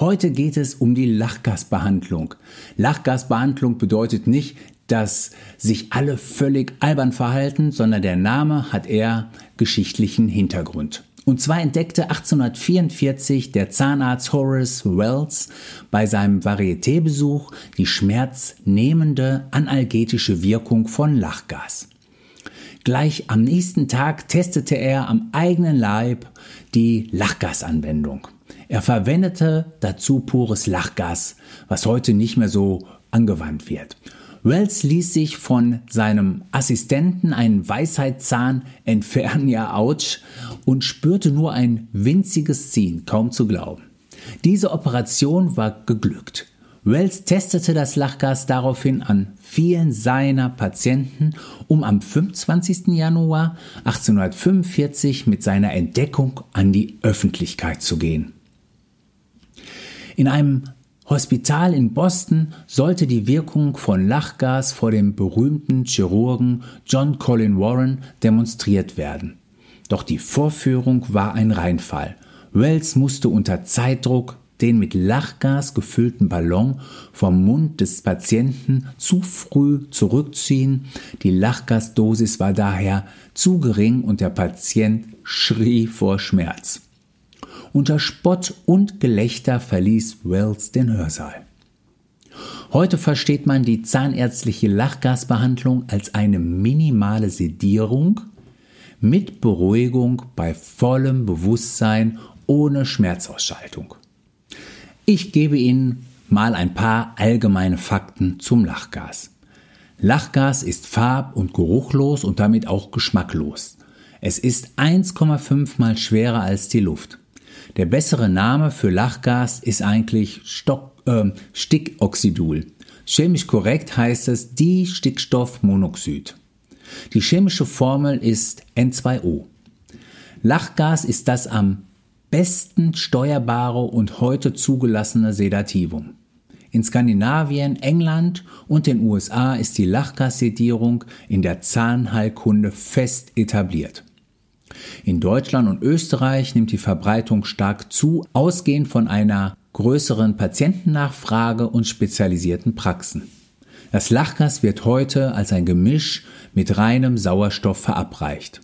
Heute geht es um die Lachgasbehandlung. Lachgasbehandlung bedeutet nicht, dass sich alle völlig albern verhalten, sondern der Name hat eher geschichtlichen Hintergrund. Und zwar entdeckte 1844 der Zahnarzt Horace Wells bei seinem Varietébesuch die schmerznehmende analgetische Wirkung von Lachgas. Gleich am nächsten Tag testete er am eigenen Leib die Lachgasanwendung. Er verwendete dazu pures Lachgas, was heute nicht mehr so angewandt wird. Wells ließ sich von seinem Assistenten einen Weisheitszahn entfernen, ja ouch, und spürte nur ein winziges Ziehen, kaum zu glauben. Diese Operation war geglückt. Wells testete das Lachgas daraufhin an vielen seiner Patienten, um am 25. Januar 1845 mit seiner Entdeckung an die Öffentlichkeit zu gehen. In einem Hospital in Boston sollte die Wirkung von Lachgas vor dem berühmten Chirurgen John Colin Warren demonstriert werden. Doch die Vorführung war ein Reinfall. Wells musste unter Zeitdruck den mit Lachgas gefüllten Ballon vom Mund des Patienten zu früh zurückziehen. Die Lachgasdosis war daher zu gering und der Patient schrie vor Schmerz. Unter Spott und Gelächter verließ Wells den Hörsaal. Heute versteht man die zahnärztliche Lachgasbehandlung als eine minimale Sedierung mit Beruhigung bei vollem Bewusstsein ohne Schmerzausschaltung. Ich gebe Ihnen mal ein paar allgemeine Fakten zum Lachgas. Lachgas ist farb- und geruchlos und damit auch geschmacklos. Es ist 1,5 mal schwerer als die Luft. Der bessere Name für Lachgas ist eigentlich Stock, äh, Stickoxidul. Chemisch korrekt heißt es Distickstoffmonoxid. Die chemische Formel ist N2O. Lachgas ist das am besten steuerbare und heute zugelassene Sedativum. In Skandinavien, England und den USA ist die Lachgassedierung in der Zahnheilkunde fest etabliert. In Deutschland und Österreich nimmt die Verbreitung stark zu, ausgehend von einer größeren Patientennachfrage und spezialisierten Praxen. Das Lachgas wird heute als ein Gemisch mit reinem Sauerstoff verabreicht.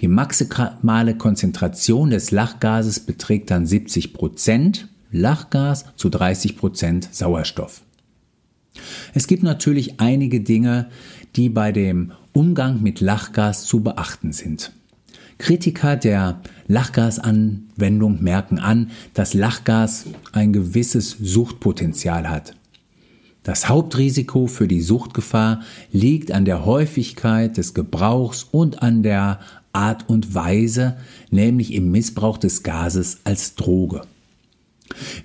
Die maximale Konzentration des Lachgases beträgt dann 70 Prozent Lachgas zu 30 Prozent Sauerstoff. Es gibt natürlich einige Dinge, die bei dem Umgang mit Lachgas zu beachten sind. Kritiker der Lachgasanwendung merken an, dass Lachgas ein gewisses Suchtpotenzial hat. Das Hauptrisiko für die Suchtgefahr liegt an der Häufigkeit des Gebrauchs und an der Art und Weise, nämlich im Missbrauch des Gases als Droge.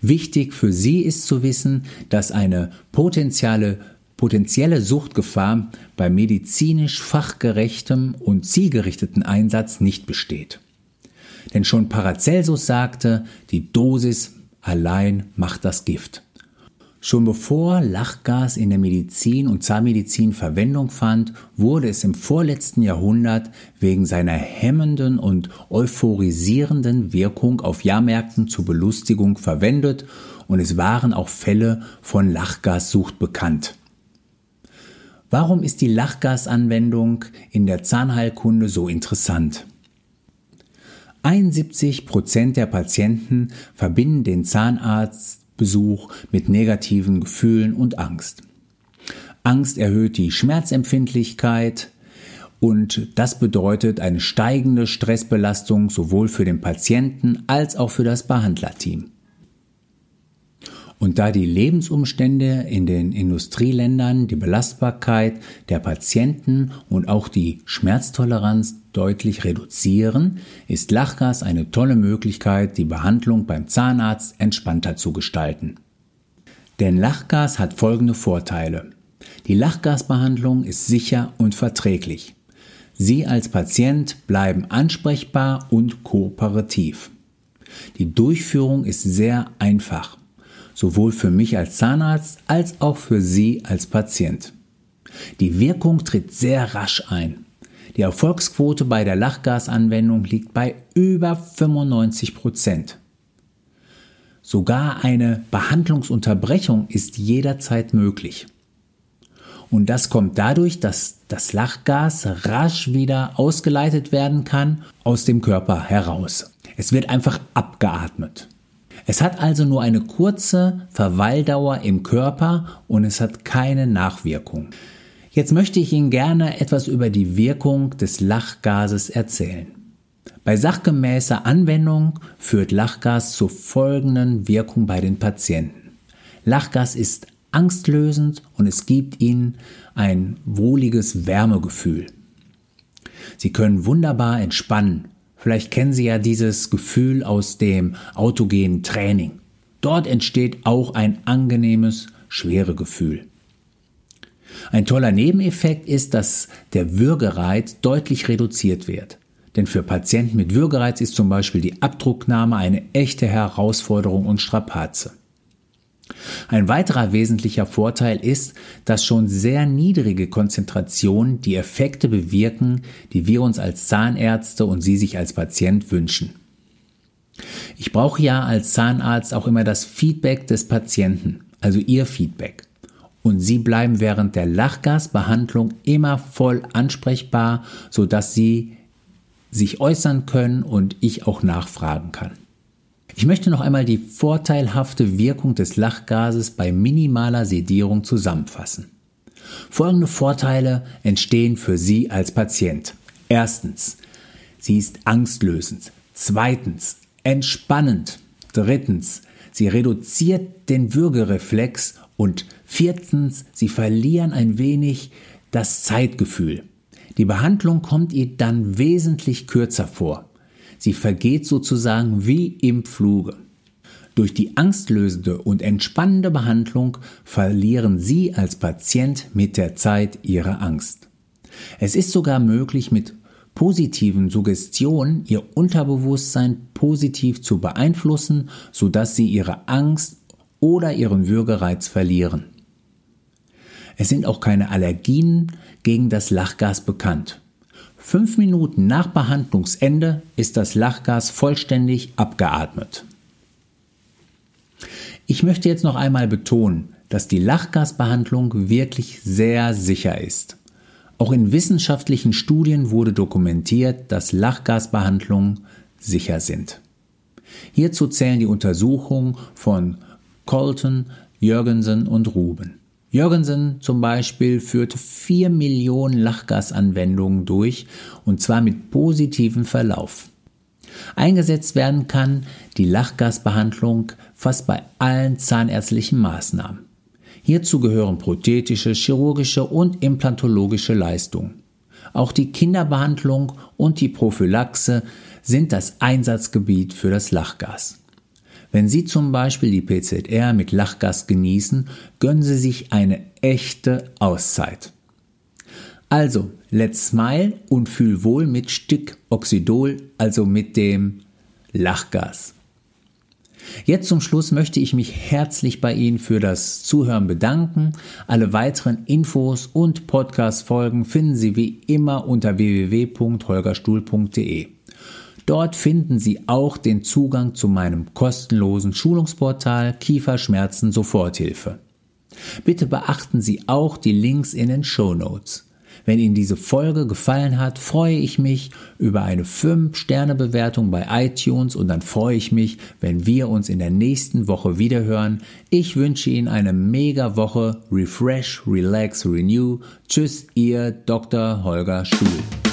Wichtig für Sie ist zu wissen, dass eine potenzielle potenzielle Suchtgefahr bei medizinisch fachgerechtem und zielgerichteten Einsatz nicht besteht. Denn schon Paracelsus sagte, die Dosis allein macht das Gift. Schon bevor Lachgas in der Medizin und Zahnmedizin Verwendung fand, wurde es im vorletzten Jahrhundert wegen seiner hemmenden und euphorisierenden Wirkung auf Jahrmärkten zur Belustigung verwendet und es waren auch Fälle von Lachgassucht bekannt. Warum ist die Lachgasanwendung in der Zahnheilkunde so interessant? 71 Prozent der Patienten verbinden den Zahnarztbesuch mit negativen Gefühlen und Angst. Angst erhöht die Schmerzempfindlichkeit und das bedeutet eine steigende Stressbelastung sowohl für den Patienten als auch für das Behandlerteam. Und da die Lebensumstände in den Industrieländern die Belastbarkeit der Patienten und auch die Schmerztoleranz deutlich reduzieren, ist Lachgas eine tolle Möglichkeit, die Behandlung beim Zahnarzt entspannter zu gestalten. Denn Lachgas hat folgende Vorteile. Die Lachgasbehandlung ist sicher und verträglich. Sie als Patient bleiben ansprechbar und kooperativ. Die Durchführung ist sehr einfach, sowohl für mich als Zahnarzt als auch für Sie als Patient. Die Wirkung tritt sehr rasch ein. Die Erfolgsquote bei der Lachgasanwendung liegt bei über 95 Prozent. Sogar eine Behandlungsunterbrechung ist jederzeit möglich. Und das kommt dadurch, dass das Lachgas rasch wieder ausgeleitet werden kann aus dem Körper heraus. Es wird einfach abgeatmet. Es hat also nur eine kurze Verweildauer im Körper und es hat keine Nachwirkung. Jetzt möchte ich Ihnen gerne etwas über die Wirkung des Lachgases erzählen. Bei sachgemäßer Anwendung führt Lachgas zur folgenden Wirkung bei den Patienten. Lachgas ist angstlösend und es gibt ihnen ein wohliges Wärmegefühl. Sie können wunderbar entspannen. Vielleicht kennen Sie ja dieses Gefühl aus dem autogenen Training. Dort entsteht auch ein angenehmes Schweregefühl. Ein toller Nebeneffekt ist, dass der Würgereiz deutlich reduziert wird. Denn für Patienten mit Würgereiz ist zum Beispiel die Abdrucknahme eine echte Herausforderung und Strapaze. Ein weiterer wesentlicher Vorteil ist, dass schon sehr niedrige Konzentrationen die Effekte bewirken, die wir uns als Zahnärzte und Sie sich als Patient wünschen. Ich brauche ja als Zahnarzt auch immer das Feedback des Patienten, also Ihr Feedback und Sie bleiben während der Lachgasbehandlung immer voll ansprechbar, sodass Sie sich äußern können und ich auch nachfragen kann. Ich möchte noch einmal die vorteilhafte Wirkung des Lachgases bei minimaler Sedierung zusammenfassen. Folgende Vorteile entstehen für Sie als Patient. Erstens, sie ist angstlösend. Zweitens, entspannend. Drittens, sie reduziert den Würgereflex und viertens, sie verlieren ein wenig das Zeitgefühl. Die Behandlung kommt ihr dann wesentlich kürzer vor. Sie vergeht sozusagen wie im Fluge. Durch die angstlösende und entspannende Behandlung verlieren Sie als Patient mit der Zeit Ihre Angst. Es ist sogar möglich, mit positiven Suggestionen Ihr Unterbewusstsein positiv zu beeinflussen, sodass Sie Ihre Angst oder ihren Würgereiz verlieren. Es sind auch keine Allergien gegen das Lachgas bekannt. Fünf Minuten nach Behandlungsende ist das Lachgas vollständig abgeatmet. Ich möchte jetzt noch einmal betonen, dass die Lachgasbehandlung wirklich sehr sicher ist. Auch in wissenschaftlichen Studien wurde dokumentiert, dass Lachgasbehandlungen sicher sind. Hierzu zählen die Untersuchungen von Colton, Jürgensen und Ruben. Jürgensen zum Beispiel führte 4 Millionen Lachgasanwendungen durch und zwar mit positivem Verlauf. Eingesetzt werden kann die Lachgasbehandlung fast bei allen zahnärztlichen Maßnahmen. Hierzu gehören prothetische, chirurgische und implantologische Leistungen. Auch die Kinderbehandlung und die Prophylaxe sind das Einsatzgebiet für das Lachgas. Wenn Sie zum Beispiel die PZR mit Lachgas genießen, gönnen Sie sich eine echte Auszeit. Also, let's smile und fühl wohl mit Stickoxidol, also mit dem Lachgas. Jetzt zum Schluss möchte ich mich herzlich bei Ihnen für das Zuhören bedanken. Alle weiteren Infos und Podcast-Folgen finden Sie wie immer unter www.holgerstuhl.de. Dort finden Sie auch den Zugang zu meinem kostenlosen Schulungsportal Kieferschmerzen Soforthilfe. Bitte beachten Sie auch die Links in den Show Notes. Wenn Ihnen diese Folge gefallen hat, freue ich mich über eine 5-Sterne-Bewertung bei iTunes und dann freue ich mich, wenn wir uns in der nächsten Woche wiederhören. Ich wünsche Ihnen eine mega Woche. Refresh, relax, renew. Tschüss, Ihr Dr. Holger Stuhl.